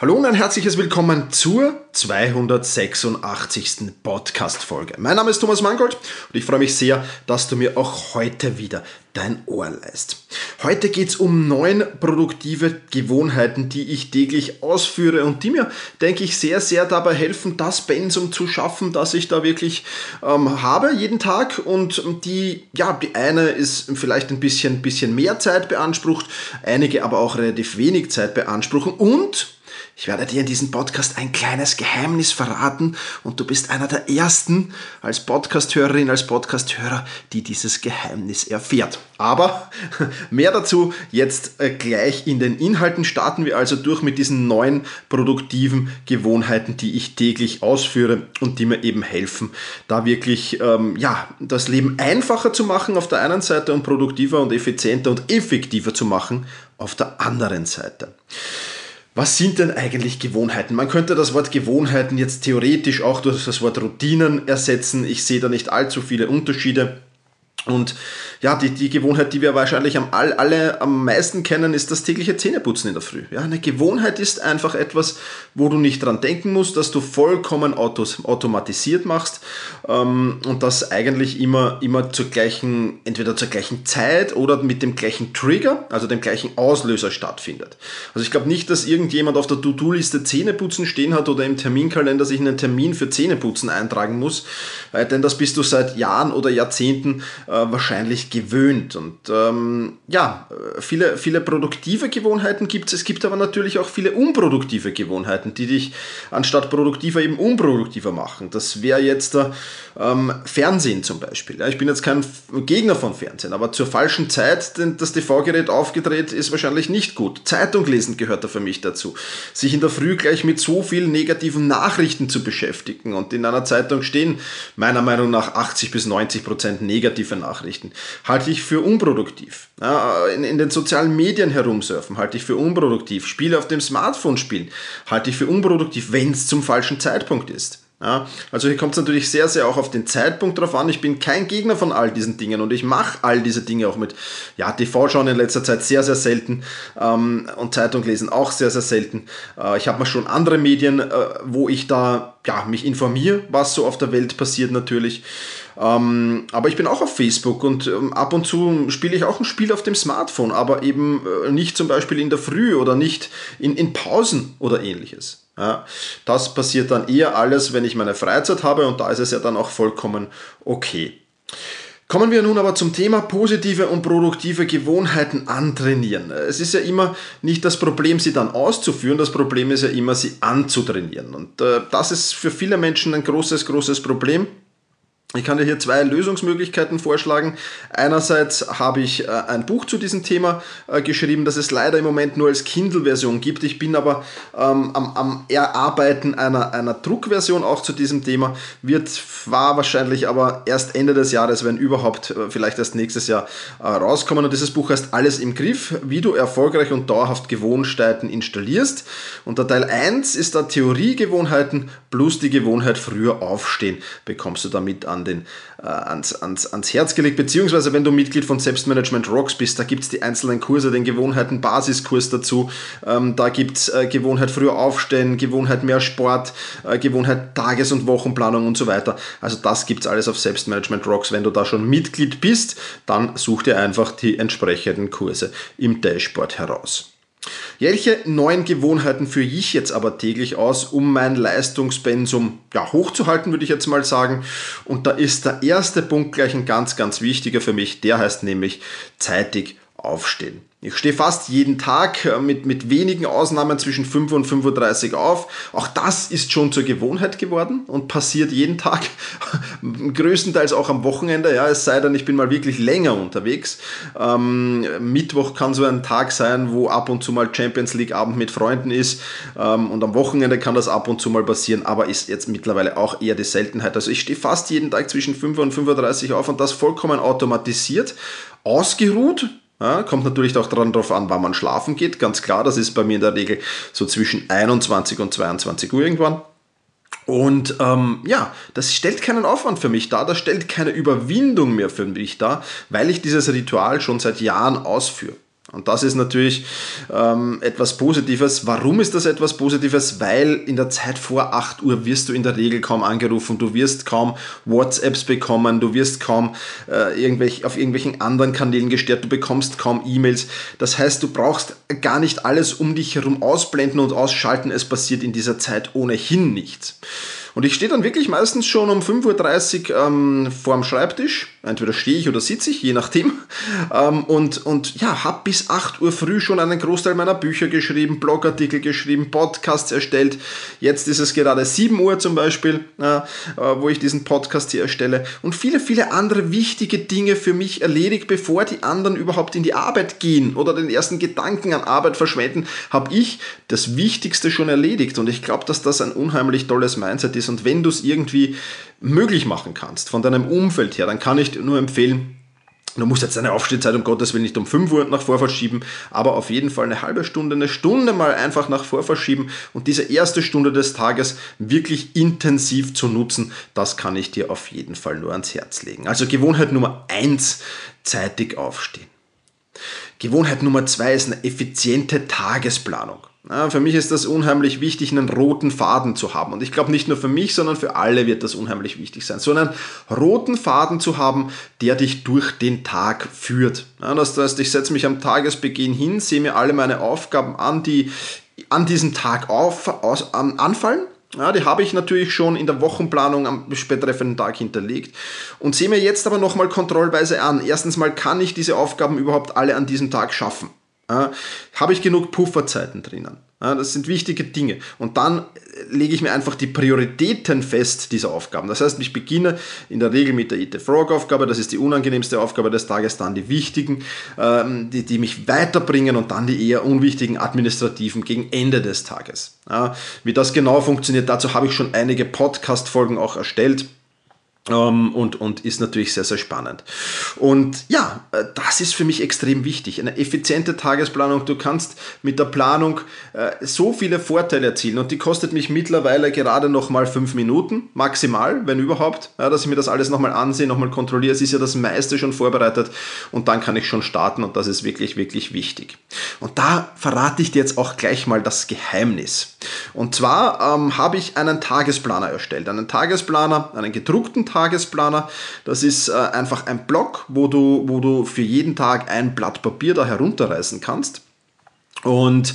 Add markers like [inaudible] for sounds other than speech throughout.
Hallo und ein herzliches Willkommen zur 286. Podcast-Folge. Mein Name ist Thomas Mangold und ich freue mich sehr, dass du mir auch heute wieder dein Ohr leist. Heute geht es um neun produktive Gewohnheiten, die ich täglich ausführe und die mir, denke ich, sehr, sehr dabei helfen, das Pensum zu schaffen, das ich da wirklich ähm, habe jeden Tag. Und die, ja, die eine ist vielleicht ein bisschen, bisschen mehr Zeit beansprucht, einige aber auch relativ wenig Zeit beanspruchen und ich werde dir in diesem Podcast ein kleines Geheimnis verraten und du bist einer der ersten als Podcasthörerin, als Podcasthörer, die dieses Geheimnis erfährt. Aber [laughs] mehr dazu jetzt äh, gleich in den Inhalten. Starten wir also durch mit diesen neuen produktiven Gewohnheiten, die ich täglich ausführe und die mir eben helfen, da wirklich ähm, ja, das Leben einfacher zu machen auf der einen Seite und produktiver und effizienter und effektiver zu machen auf der anderen Seite. Was sind denn eigentlich Gewohnheiten? Man könnte das Wort Gewohnheiten jetzt theoretisch auch durch das Wort Routinen ersetzen. Ich sehe da nicht allzu viele Unterschiede. Und ja, die, die Gewohnheit, die wir wahrscheinlich am, alle am meisten kennen, ist das tägliche Zähneputzen in der Früh. Ja, eine Gewohnheit ist einfach etwas, wo du nicht dran denken musst, dass du vollkommen autos, automatisiert machst ähm, und das eigentlich immer, immer zur gleichen, entweder zur gleichen Zeit oder mit dem gleichen Trigger, also dem gleichen Auslöser stattfindet. Also ich glaube nicht, dass irgendjemand auf der To-Do-Liste Zähneputzen stehen hat oder im Terminkalender sich einen Termin für Zähneputzen eintragen muss, äh, denn das bist du seit Jahren oder Jahrzehnten wahrscheinlich gewöhnt. Und ähm, ja, viele, viele produktive Gewohnheiten gibt es. Es gibt aber natürlich auch viele unproduktive Gewohnheiten, die dich anstatt produktiver eben unproduktiver machen. Das wäre jetzt der ähm, Fernsehen zum Beispiel. Ja, ich bin jetzt kein Gegner von Fernsehen, aber zur falschen Zeit das TV-Gerät aufgedreht ist wahrscheinlich nicht gut. Zeitung lesen gehört da für mich dazu. Sich in der Früh gleich mit so vielen negativen Nachrichten zu beschäftigen und in einer Zeitung stehen meiner Meinung nach 80 bis 90 Prozent negative Nachrichten halte ich für unproduktiv. In, in, den sozialen Medien herumsurfen halte ich für unproduktiv. Spiele auf dem Smartphone spielen halte ich für unproduktiv, wenn es zum falschen Zeitpunkt ist. Ja, also hier kommt es natürlich sehr, sehr auch auf den Zeitpunkt drauf an. Ich bin kein Gegner von all diesen Dingen und ich mache all diese Dinge auch mit ja, TV schauen in letzter Zeit sehr, sehr selten ähm, und Zeitung lesen auch sehr, sehr selten. Äh, ich habe mal schon andere Medien, äh, wo ich da ja, mich informiere, was so auf der Welt passiert natürlich. Ähm, aber ich bin auch auf Facebook und ähm, ab und zu spiele ich auch ein Spiel auf dem Smartphone, aber eben äh, nicht zum Beispiel in der Früh oder nicht in, in Pausen oder ähnliches. Ja, das passiert dann eher alles, wenn ich meine Freizeit habe und da ist es ja dann auch vollkommen okay. Kommen wir nun aber zum Thema positive und produktive Gewohnheiten antrainieren. Es ist ja immer nicht das Problem, sie dann auszuführen, das Problem ist ja immer, sie anzutrainieren. Und äh, das ist für viele Menschen ein großes, großes Problem. Ich kann dir hier zwei Lösungsmöglichkeiten vorschlagen. Einerseits habe ich äh, ein Buch zu diesem Thema äh, geschrieben, das es leider im Moment nur als Kindle-Version gibt. Ich bin aber ähm, am, am, Erarbeiten einer, einer Druckversion auch zu diesem Thema. Wird war wahrscheinlich aber erst Ende des Jahres, wenn überhaupt, äh, vielleicht erst nächstes Jahr rauskommen. Und dieses Buch heißt Alles im Griff, wie du erfolgreich und dauerhaft Gewohnheiten installierst. Und der Teil 1 ist da Theoriegewohnheiten plus die Gewohnheit früher aufstehen, bekommst du damit an an den, äh, ans, ans, ans Herz gelegt, beziehungsweise wenn du Mitglied von Selbstmanagement Rocks bist, da gibt es die einzelnen Kurse, den Gewohnheiten Basiskurs dazu, ähm, da gibt es äh, Gewohnheit früher aufstehen, Gewohnheit mehr Sport, äh, Gewohnheit Tages- und Wochenplanung und so weiter. Also das gibt es alles auf Selbstmanagement Rocks. Wenn du da schon Mitglied bist, dann such dir einfach die entsprechenden Kurse im Dashboard heraus. Welche neuen Gewohnheiten führe ich jetzt aber täglich aus, um mein Leistungspensum ja, hochzuhalten, würde ich jetzt mal sagen. Und da ist der erste Punkt gleich ein ganz, ganz wichtiger für mich. Der heißt nämlich zeitig aufstehen. Ich stehe fast jeden Tag äh, mit, mit wenigen Ausnahmen zwischen 5 und 35 auf. Auch das ist schon zur Gewohnheit geworden und passiert jeden Tag, [laughs] größtenteils auch am Wochenende. Ja, es sei denn, ich bin mal wirklich länger unterwegs. Ähm, Mittwoch kann so ein Tag sein, wo ab und zu mal Champions League Abend mit Freunden ist. Ähm, und am Wochenende kann das ab und zu mal passieren, aber ist jetzt mittlerweile auch eher die Seltenheit. Also ich stehe fast jeden Tag zwischen 5 und 35 auf und das vollkommen automatisiert, ausgeruht Ja, kommt natürlich auch darauf an, wann man schlafen geht. Ganz klar, das ist bei mir in der Regel so zwischen 21 und 22 Uhr irgendwann. Und ähm, ja, das stellt keinen Aufwand für mich dar, das stellt keine Überwindung mehr für mich dar, weil ich dieses Ritual schon seit Jahren ausführe. Und das ist natürlich ähm, etwas Positives. Warum ist das etwas Positives? Weil in der Zeit vor 8 Uhr wirst du in der Regel kaum angerufen, du wirst kaum WhatsApps bekommen, du wirst kaum äh, irgendwelch, auf irgendwelchen anderen Kanälen gestört, du bekommst kaum E-Mails. Das heißt, du brauchst gar nicht alles um dich herum ausblenden und ausschalten. Es passiert in dieser Zeit ohnehin nichts. Und ich stehe dann wirklich meistens schon um 5.30 Uhr ähm, vorm Schreibtisch. Entweder stehe ich oder sitze ich, je nachdem. [laughs] Ähm, und, und ja, habe bis 8 Uhr früh schon einen Großteil meiner Bücher geschrieben, Blogartikel geschrieben, Podcasts erstellt. Jetzt ist es gerade 7 Uhr zum Beispiel, äh, wo ich diesen Podcast hier erstelle. Und viele, viele andere wichtige Dinge für mich erledigt, bevor die anderen überhaupt in die Arbeit gehen oder den ersten Gedanken an Arbeit verschwenden, habe ich das Wichtigste schon erledigt. Und ich glaube, dass das ein unheimlich tolles Mindset ist und wenn du es irgendwie möglich machen kannst, von deinem Umfeld her, dann kann ich dir nur empfehlen, Du musst jetzt deine Aufstehzeit um Gottes Willen nicht um 5 Uhr nach vor verschieben, aber auf jeden Fall eine halbe Stunde, eine Stunde mal einfach nach vor verschieben und diese erste Stunde des Tages wirklich intensiv zu nutzen, das kann ich dir auf jeden Fall nur ans Herz legen. Also Gewohnheit Nummer 1, zeitig aufstehen. Gewohnheit Nummer 2 ist eine effiziente Tagesplanung. Für mich ist das unheimlich wichtig, einen roten Faden zu haben. Und ich glaube, nicht nur für mich, sondern für alle wird das unheimlich wichtig sein. So einen roten Faden zu haben, der dich durch den Tag führt. Das heißt, ich setze mich am Tagesbeginn hin, sehe mir alle meine Aufgaben an, die an diesem Tag auf, aus, an, anfallen. Ja, die habe ich natürlich schon in der Wochenplanung am betreffenden Tag hinterlegt und sehe mir jetzt aber nochmal kontrollweise an. Erstens mal kann ich diese Aufgaben überhaupt alle an diesem Tag schaffen. Ja, Habe ich genug Pufferzeiten drinnen? Ja, das sind wichtige Dinge. Und dann lege ich mir einfach die Prioritäten fest dieser Aufgaben. Das heißt, ich beginne in der Regel mit der Eat the Frog Aufgabe, das ist die unangenehmste Aufgabe des Tages, dann die wichtigen, ähm, die, die mich weiterbringen und dann die eher unwichtigen administrativen gegen Ende des Tages. Ja, wie das genau funktioniert, dazu habe ich schon einige Podcast-Folgen auch erstellt. Ähm, und, und ist natürlich sehr, sehr spannend. Und ja, äh, das ist für mich extrem wichtig. Eine effiziente Tagesplanung. Du kannst mit der Planung äh, so viele Vorteile erzielen und die kostet mich mittlerweile gerade noch mal fünf Minuten, maximal, wenn überhaupt, dass ich mir das alles nochmal ansehe, nochmal kontrolliere. Es ist ja das meiste schon vorbereitet und dann kann ich schon starten und das ist wirklich, wirklich wichtig. Und da verrate ich dir jetzt auch gleich mal das Geheimnis. Und zwar ähm, habe ich einen Tagesplaner erstellt. Einen Tagesplaner, einen gedruckten Tagesplaner Tagesplaner. Das ist äh, einfach ein Block, wo du, wo du für jeden Tag ein Blatt Papier da herunterreißen kannst. Und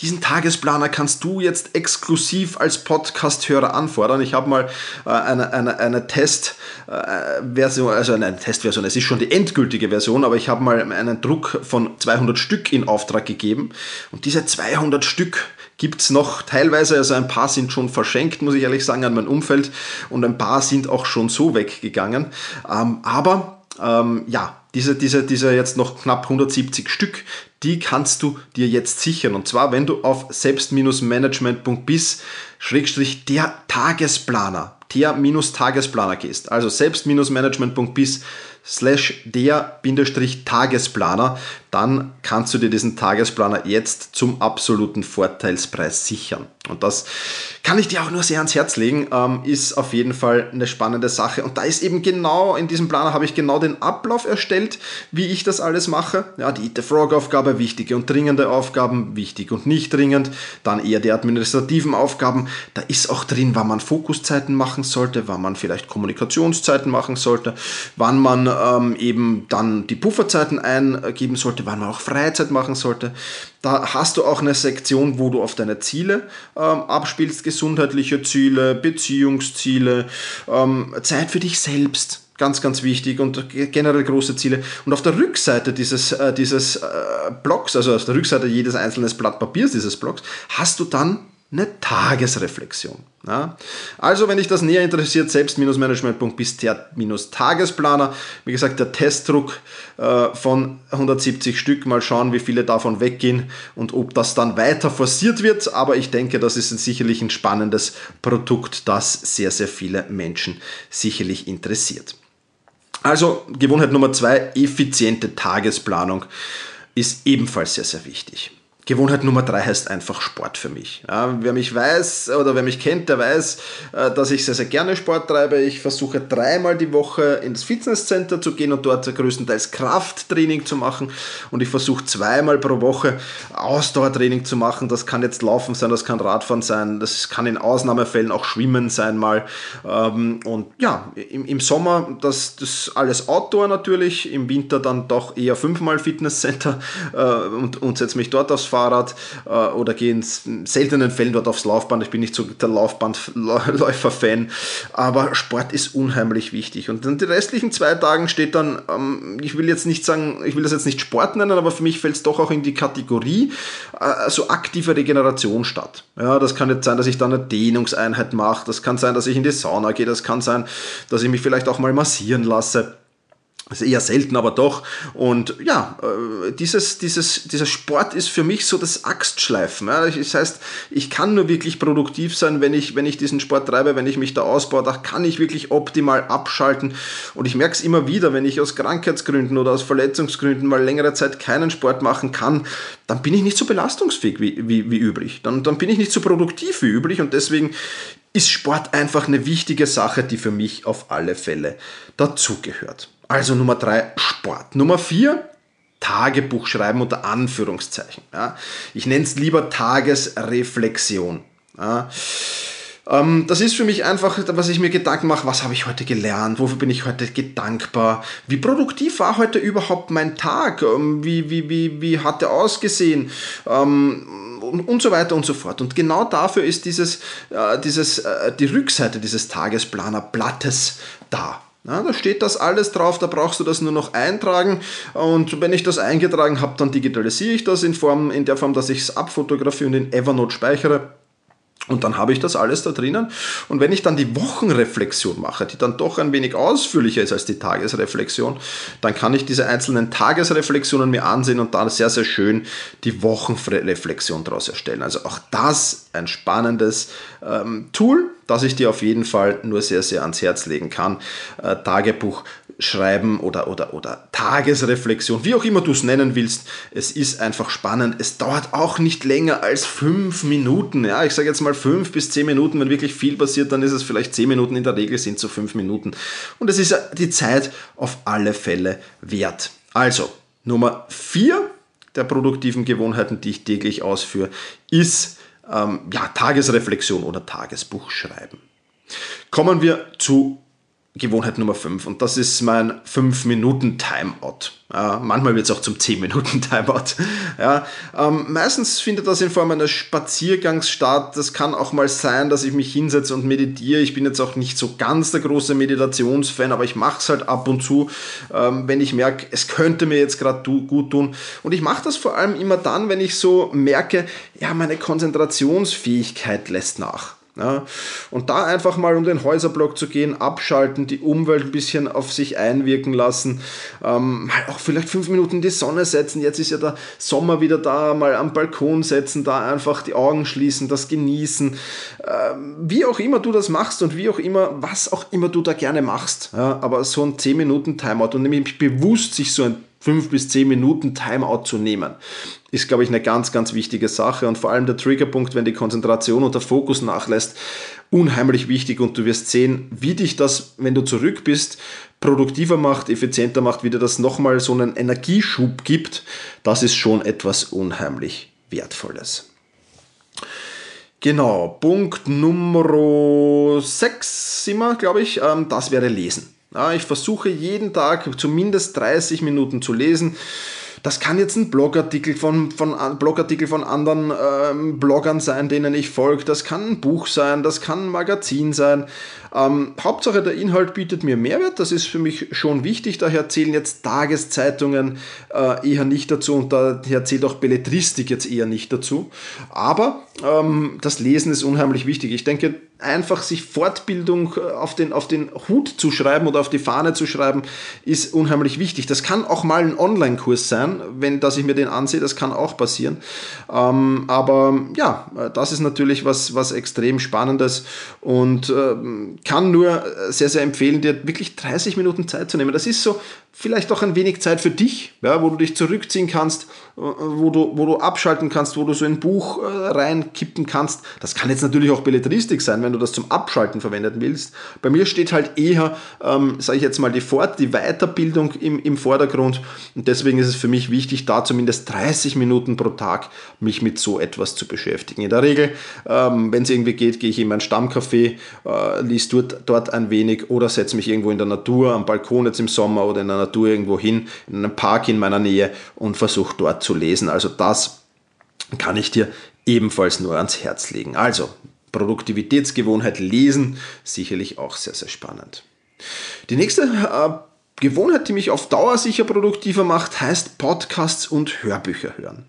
diesen Tagesplaner kannst du jetzt exklusiv als Podcast-Hörer anfordern. Ich habe mal äh, eine, eine, eine Testversion, äh, also eine Testversion, es ist schon die endgültige Version, aber ich habe mal einen Druck von 200 Stück in Auftrag gegeben. Und diese 200 Stück gibt es noch teilweise, also ein paar sind schon verschenkt, muss ich ehrlich sagen, an mein Umfeld und ein paar sind auch schon so weggegangen. Ähm, aber ähm, ja, diese, diese, diese jetzt noch knapp 170 Stück, die kannst du dir jetzt sichern. Und zwar, wenn du auf selbst-management.bis Schrägstrich der Tagesplaner, der-Tagesplaner gehst. Also selbst-management.bis slash der-Tagesplaner, dann kannst du dir diesen Tagesplaner jetzt zum absoluten Vorteilspreis sichern. Und das kann ich dir auch nur sehr ans Herz legen, ähm, ist auf jeden Fall eine spannende Sache. Und da ist eben genau, in diesem Planer habe ich genau den Ablauf erstellt, wie ich das alles mache. Ja, die Eat the Frog Aufgabe, wichtige und dringende Aufgaben, wichtig und nicht dringend. Dann eher die administrativen Aufgaben. Da ist auch drin, wann man Fokuszeiten machen sollte, wann man vielleicht Kommunikationszeiten machen sollte, wann man ähm, eben dann die Pufferzeiten eingeben sollte, wann man auch Freizeit machen sollte. Da hast du auch eine Sektion, wo du auf deine Ziele ähm, abspielst, gesundheitliche Ziele, Beziehungsziele, ähm, Zeit für dich selbst. Ganz, ganz wichtig und generell große Ziele. Und auf der Rückseite dieses, äh, dieses äh, Blocks, also auf der Rückseite jedes einzelnen Blatt Papiers dieses Blocks, hast du dann eine Tagesreflexion. Ja? Also, wenn dich das näher interessiert, selbst-management.bis Tagesplaner. Wie gesagt, der Testdruck äh, von 170 Stück. Mal schauen, wie viele davon weggehen und ob das dann weiter forciert wird. Aber ich denke, das ist ein, sicherlich ein spannendes Produkt, das sehr, sehr viele Menschen sicherlich interessiert. Also, Gewohnheit Nummer zwei, effiziente Tagesplanung. ist ebenfalls sehr, sehr wichtig. Gewohnheit Nummer drei heißt einfach Sport für mich. Ja, wer mich weiß oder wer mich kennt, der weiß, äh, dass ich sehr, sehr gerne Sport treibe. Ich versuche dreimal die Woche ins Fitnesscenter zu gehen und dort größtenteils Krafttraining zu machen. Und ich versuche zweimal pro Woche Ausdauertraining zu machen. Das kann jetzt Laufen sein, das kann Radfahren sein, das kann in Ausnahmefällen auch Schwimmen sein mal. Ähm, und ja, im, Sommer das, das alles Outdoor natürlich, im Winter dann doch eher fünfmal Fitnesscenter äh, und, und setze mich dort aufs Fahrrad äh, oder gehe in seltenen Fällen dort aufs Laufband. Ich bin nicht so der Laufbandläufer-Fan, aber Sport ist unheimlich wichtig. Und in den restlichen zwei Tagen steht dann, ähm, ich will jetzt nicht sagen, ich will das jetzt nicht Sport nennen, aber für mich fällt es doch auch in die Kategorie äh, so aktive Regeneration statt. Ja, das kann jetzt sein, dass ich dann eine Dehnungseinheit mache, das kann sein, dass ich in die Sauna gehe, das kann sein, dass ich mich vielleicht auch mal massieren lasse. Das ist eher selten, aber doch. Und ja, äh, dieses, dieses, dieser Sport ist für mich so das Axtschleifen. Das heißt, ich kann nur wirklich produktiv sein, wenn ich, wenn ich diesen Sport treibe, wenn ich mich da ausbaue. Da kann ich wirklich optimal abschalten. Und ich merke es immer wieder, wenn ich aus Krankheitsgründen oder aus Verletzungsgründen mal längere Zeit keinen Sport machen kann, dann bin ich nicht so belastungsfähig wie, wie, wie üblich. Dann, dann bin ich nicht so produktiv wie üblich. Und deswegen ist Sport einfach eine wichtige Sache, die für mich auf alle Fälle dazugehört. Also Nummer drei, Sport. Nummer vier, Tagebuch schreiben unter Anführungszeichen. Ja. Ich nenne es lieber Tagesreflexion. Ja. Ähm, das ist für mich einfach, was ich mir Gedanken mache, was habe ich heute gelernt, wofür bin ich heute gedankbar, wie produktiv war heute überhaupt mein Tag, ähm, wie, wie, wie, wie hat er ausgesehen ähm, und, und so weiter und so fort. Und genau dafür ist dieses, äh, dieses, äh, die Rückseite dieses Tagesplanerblattes da. Ja, da steht das alles drauf, da brauchst du das nur noch eintragen und wenn ich das eingetragen habe, dann digitalisiere ich das in, Form, in der Form, dass ich es abfotografiere und in Evernote speichere. Und dann habe ich das alles da drinnen. Und wenn ich dann die Wochenreflexion mache, die dann doch ein wenig ausführlicher ist als die Tagesreflexion, dann kann ich diese einzelnen Tagesreflexionen mir ansehen und dann sehr, sehr schön die Wochenreflexion daraus erstellen. Also auch das ein spannendes ähm, Tool, das ich dir auf jeden Fall nur sehr, sehr ans Herz legen kann. Äh, Tagebuch schreiben oder, oder, oder Tagesreflexion, wie auch immer du es nennen willst. Es ist einfach spannend. Es dauert auch nicht länger als fünf Minuten. Ja, ich sage jetzt mal fünf bis zehn Minuten. Wenn wirklich viel passiert, dann ist es vielleicht zehn Minuten. In der Regel sind es so fünf Minuten. Und es ist die Zeit auf alle Fälle wert. Also, Nummer vier der produktiven Gewohnheiten, die ich täglich ausführe, ist ähm, ja, Tagesreflexion oder Tagesbuch schreiben. Kommen wir zu Gewohnheit Nummer 5 und das ist mein 5-Minuten-Timeout. Ja, manchmal wird es auch zum 10-Minuten-Timeout. [laughs] Ja, ähm, meistens findet das in Form eines Spaziergangs statt. Das kann auch mal sein, dass ich mich hinsetze und meditiere. Ich bin jetzt auch nicht so ganz der große Meditationsfan, aber ich mache es halt ab und zu, ähm, wenn ich merke, es könnte mir jetzt gerade gut tun. Und ich mache das vor allem immer dann, wenn ich so merke, ja, meine Konzentrationsfähigkeit lässt nach. Ja, und da einfach mal um den Häuserblock zu gehen, abschalten, die Umwelt ein bisschen auf sich einwirken lassen, ähm, mal auch vielleicht fünf Minuten in die Sonne setzen. Jetzt ist ja der Sommer wieder da, mal am Balkon setzen, da einfach die Augen schließen, das genießen. Ähm, wie auch immer du das machst und wie auch immer, was auch immer du da gerne machst. Ja, aber so ein 10 Minuten Timeout und nämlich bewusst sich so ein 5 bis 10 Minuten Timeout zu nehmen ist, glaube ich, eine ganz, ganz wichtige Sache. Und vor allem der Triggerpunkt, wenn die Konzentration und der Fokus nachlässt, unheimlich wichtig. Und du wirst sehen, wie dich das, wenn du zurück bist, produktiver macht, effizienter macht, wie dir das nochmal so einen Energieschub gibt. Das ist schon etwas unheimlich Wertvolles. Genau, Punkt Nummer 6 sind wir, glaube ich. Ähm, das wäre Lesen. Ich versuche jeden Tag zumindest 30 Minuten zu lesen. Das kann jetzt ein Blogartikel von, von, Blogartikel von anderen ähm, Bloggern sein, denen ich folge. Das kann ein Buch sein, das kann ein Magazin sein. Ähm, Hauptsache, der Inhalt bietet mir Mehrwert. Das ist für mich schon wichtig. Daher zählen jetzt Tageszeitungen äh, eher nicht dazu und daher zählt auch Belletristik jetzt eher nicht dazu. Aber ähm, das Lesen ist unheimlich wichtig. Ich denke, einfach sich Fortbildung äh, auf den, auf den Hut zu schreiben oder auf die Fahne zu schreiben, ist unheimlich wichtig. Das kann auch mal ein Online-Kurs sein, wenn dass ich mir den ansehe, das kann auch passieren. Ähm, aber ja, das ist natürlich was, was extrem Spannendes und äh, kann nur sehr, sehr empfehlen, dir wirklich 30 Minuten Zeit zu nehmen. Das ist so vielleicht auch ein wenig Zeit für dich, ja, wo du dich zurückziehen kannst, äh, wo du, wo du abschalten kannst, wo du so ein Buch äh, reinkippen kannst. Das kann jetzt natürlich auch Belletristik sein, wenn du das zum Abschalten verwenden willst. Bei mir steht halt eher, ähm, sage ich jetzt mal, die Fort-, die Weiterbildung im, im Vordergrund und deswegen ist es für mich wichtig, da zumindest 30 Minuten pro Tag mich mit so etwas zu beschäftigen. In der Regel, ähm, wenn es irgendwie geht, gehe ich in mein Stammcafé, äh, liest dort, dort ein wenig oder setze mich irgendwo in der Natur, am Balkon jetzt im Sommer oder in der Natur irgendwo hin, in einem Park in meiner Nähe und versuche dort zu lesen. Also das kann ich dir ebenfalls nur ans Herz legen. Also Produktivitätsgewohnheit lesen, sicherlich auch sehr, sehr spannend. Die nächste äh, Gewohnheit, die mich auf Dauer sicher produktiver macht, heißt Podcasts und Hörbücher hören.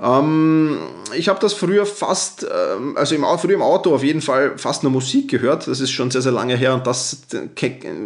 Ähm, ich habe das früher fast, ähm, also im, früher im Auto auf jeden Fall fast nur Musik gehört. Das ist schon sehr, sehr lange her und das,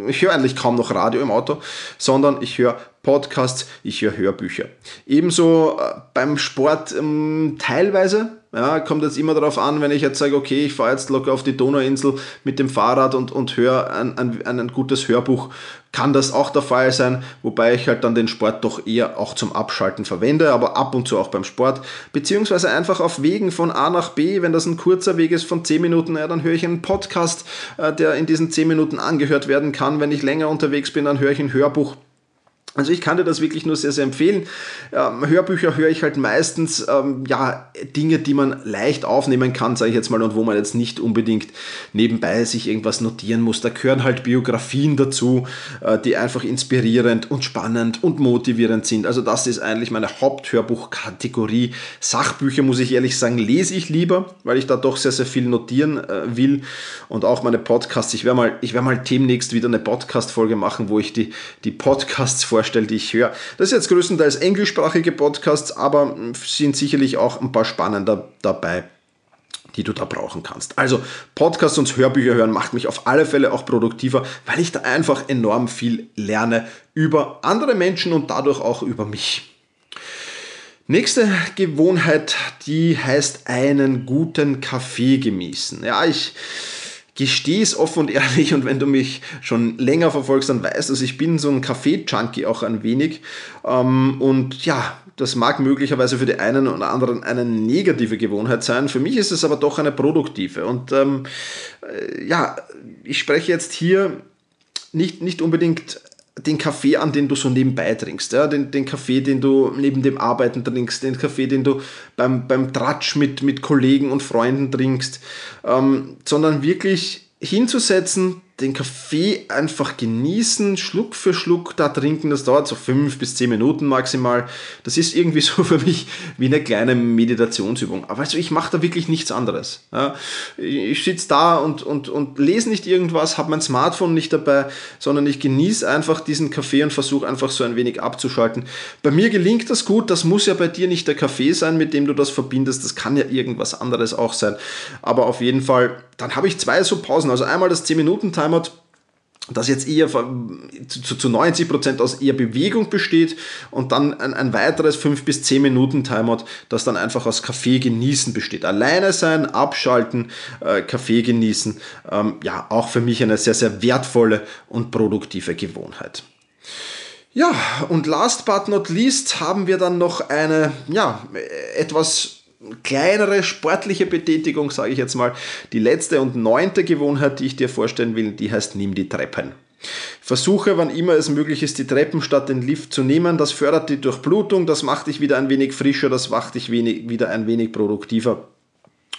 ich höre eigentlich kaum noch Radio im Auto, sondern ich höre Podcasts, ich höre Hörbücher. Ebenso äh, beim Sport ähm, teilweise, ja, kommt jetzt immer darauf an, wenn ich jetzt sage, okay, ich fahre jetzt locker auf die Donauinsel mit dem Fahrrad und, und höre ein, ein, ein gutes Hörbuch, kann das auch der Fall sein, wobei ich halt dann den Sport doch eher auch zum Abschalten verwende, aber ab und zu auch beim Sport, beziehungsweise einfach auf Wegen von A nach B, wenn das ein kurzer Weg ist von 10 Minuten, ja, dann höre ich einen Podcast, äh, der in diesen 10 Minuten angehört werden kann. Wenn ich länger unterwegs bin, dann höre ich ein Hörbuch also ich kann dir das wirklich nur sehr, sehr empfehlen. Ähm, Hörbücher höre ich halt meistens ähm, ja, Dinge, die man leicht aufnehmen kann, sage ich jetzt mal, und wo man jetzt nicht unbedingt nebenbei sich irgendwas notieren muss. Da gehören halt Biografien dazu, äh, die einfach inspirierend und spannend und motivierend sind. Also das ist eigentlich meine Haupthörbuchkategorie. Sachbücher, muss ich ehrlich sagen, lese ich lieber, weil ich da doch sehr, sehr viel notieren äh, will. Und auch meine Podcasts. Ich werde mal, ich mal demnächst wieder eine Podcast-Folge machen, wo ich die, die Podcasts vorstelle vorstelle, die ich höre. Das ist jetzt größtenteils englischsprachige Podcasts, aber sind sicherlich auch ein paar spannender dabei die du da brauchen kannst. Also Podcasts und Hörbücher hören macht mich auf alle Fälle auch produktiver, weil ich da einfach enorm viel lerne über andere Menschen und dadurch auch über mich. Nächste Gewohnheit, die heißt einen guten Kaffee genießen. Ja, ich gestehe es offen und ehrlich und wenn du mich schon länger verfolgst, dann weißt du, also ich bin so ein Kaffee-Junkie auch ein wenig. Ähm, und ja, das mag möglicherweise für die einen oder anderen eine negative Gewohnheit sein, für mich ist es aber doch eine produktive. Und ähm, äh, ja, ich spreche jetzt hier nicht, nicht unbedingt den Kaffee an, den du so nebenbei trinkst, ja? den, den Kaffee, den du neben dem Arbeiten trinkst, den Kaffee, den du beim, beim Tratsch mit, mit Kollegen und Freunden trinkst, ähm, sondern wirklich hinzusetzen, den Kaffee einfach genießen, Schluck für Schluck da trinken. Das dauert so fünf bis zehn Minuten maximal. Das ist irgendwie [laughs] so für mich wie eine kleine Meditationsübung. Aber also ich mache da wirklich nichts anderes. Ich sitze da und, und, und lese nicht irgendwas, habe mein Smartphone nicht dabei, sondern ich genieße einfach diesen Kaffee und versuche einfach so ein wenig abzuschalten. Bei mir gelingt das gut. Das muss ja bei dir nicht der Kaffee sein, mit dem du das verbindest. Das kann ja irgendwas anderes auch sein. Aber auf jeden Fall, dann habe ich zwei so Pausen. Also einmal das 10-Minuten-Time Timeout, das jetzt eher zu, zu 90% aus eher Bewegung besteht und dann ein, ein weiteres 5 bis 10 Minuten Timeout, das dann einfach aus Kaffee genießen besteht. Alleine sein, abschalten, äh, Kaffee genießen, ähm, ja, auch für mich eine sehr, sehr wertvolle und produktive Gewohnheit. Ja, und last but not least haben wir dann noch eine, ja, etwas kleinere sportliche Betätigung, sage ich jetzt mal. Die letzte und neunte Gewohnheit, die ich dir vorstellen will, die heißt nimm die Treppen. Versuche, wann immer es möglich ist, die Treppen statt den Lift zu nehmen. Das fördert die Durchblutung, das macht dich wieder ein wenig frischer, das macht dich wenig, wieder ein wenig produktiver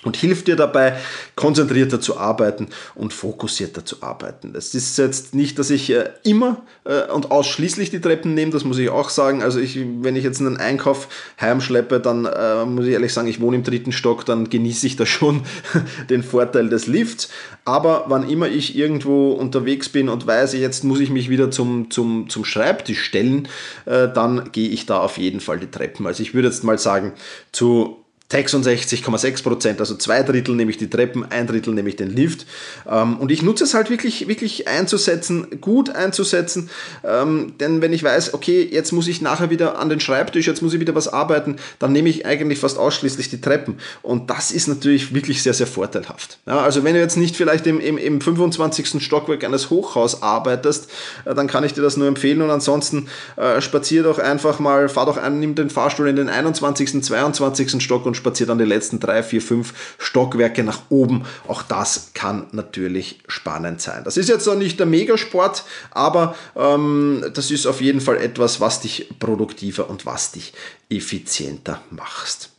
und hilft dir dabei, konzentrierter zu arbeiten und fokussierter zu arbeiten. Das ist jetzt nicht, dass ich äh, immer äh, und ausschließlich die Treppen nehme, das muss ich auch sagen. Also ich, wenn ich jetzt einen Einkauf heimschleppe, dann äh, muss ich ehrlich sagen, ich wohne im dritten Stock, dann genieße ich da schon [laughs] den Vorteil des Lifts. Aber wann immer ich irgendwo unterwegs bin und weiß, jetzt muss ich mich wieder zum, zum, zum Schreibtisch stellen, dann gehe ich da auf jeden Fall die Treppen. Also ich würde jetzt mal sagen, zu 66,6 Prozent, also zwei Drittel nehme ich die Treppen, ein Drittel nehme ich den Lift. Ähm, und ich nutze es halt wirklich, wirklich einzusetzen, gut einzusetzen, ähm, denn wenn ich weiß, okay, jetzt muss ich nachher wieder an den Schreibtisch, jetzt muss ich wieder was arbeiten, dann nehme ich eigentlich fast ausschließlich die Treppen. Und das ist natürlich wirklich sehr, sehr vorteilhaft. Also wenn du jetzt nicht vielleicht im, im, im 25. Stockwerk eines Hochhaus arbeitest, äh, dann kann ich dir das nur empfehlen und ansonsten äh, spazier doch einfach mal, fahr doch ein, nimm den Fahrstuhl in den 21., 22. Stock und spaziert dann die letzten drei, vier, fünf Stockwerke nach oben. Auch das kann natürlich spannend sein. Das ist jetzt noch nicht der Megasport, aber ähm, das ist auf jeden Fall etwas, was dich produktiver und was dich effizienter machst.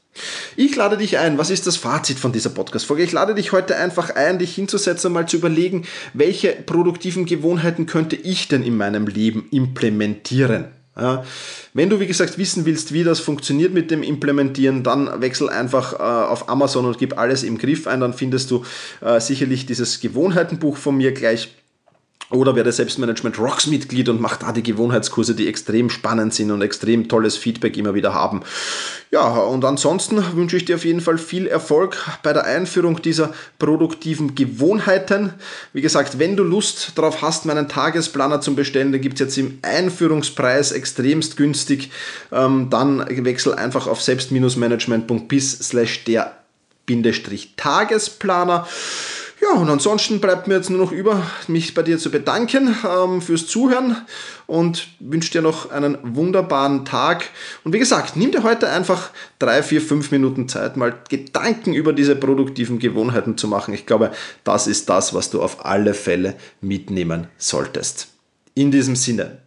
Ich lade dich ein, was ist das Fazit von dieser Podcast-Folge? Ich lade dich heute einfach ein, dich hinzusetzen mal zu überlegen, welche produktiven Gewohnheiten könnte ich denn in meinem Leben implementieren? Wenn du, wie gesagt, wissen willst, wie das funktioniert mit dem Implementieren, dann wechsel einfach äh, auf Amazon und gib alles im Griff ein. Dann findest du äh, sicherlich dieses Gewohnheitenbuch von mir gleich oder werde Selbstmanagement Rocks Mitglied und mach da die Gewohnheitskurse, die extrem spannend sind und extrem tolles Feedback immer wieder haben. Ja, und ansonsten wünsche ich dir auf jeden Fall viel Erfolg bei der Einführung dieser produktiven Gewohnheiten. Wie gesagt, wenn du Lust darauf hast, meinen Tagesplaner zu bestellen, den gibt es jetzt im Einführungspreis extremst günstig, ähm, dann wechsel einfach auf selbst-management.bis slash der Tagesplaner. Ja, und ansonsten bleibt mir jetzt nur noch über, mich bei dir zu bedanken ähm, fürs Zuhören und wünsche dir noch einen wunderbaren Tag. Und wie gesagt, nimm dir heute einfach drei, vier, fünf Minuten Zeit, mal Gedanken über diese produktiven Gewohnheiten zu machen. Ich glaube, das ist das, was du auf alle Fälle mitnehmen solltest. In diesem Sinne,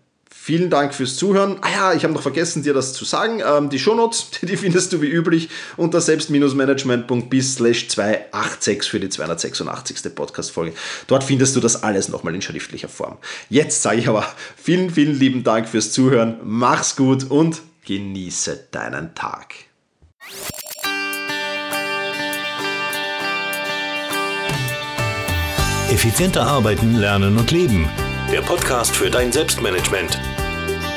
Vielen Dank fürs Zuhören. Ah ja, ich habe noch vergessen, dir das zu sagen. Ähm, die Shownotes, [laughs] die findest du wie üblich unter selbst-management.bis slash 286 für die 286. Podcast-Folge. Dort findest du das alles nochmal in schriftlicher Form. Jetzt sage ich aber vielen, vielen lieben Dank fürs Zuhören. Mach's gut und genieße deinen Tag. Effizienter arbeiten, lernen und leben. Der Podcast für dein Selbstmanagement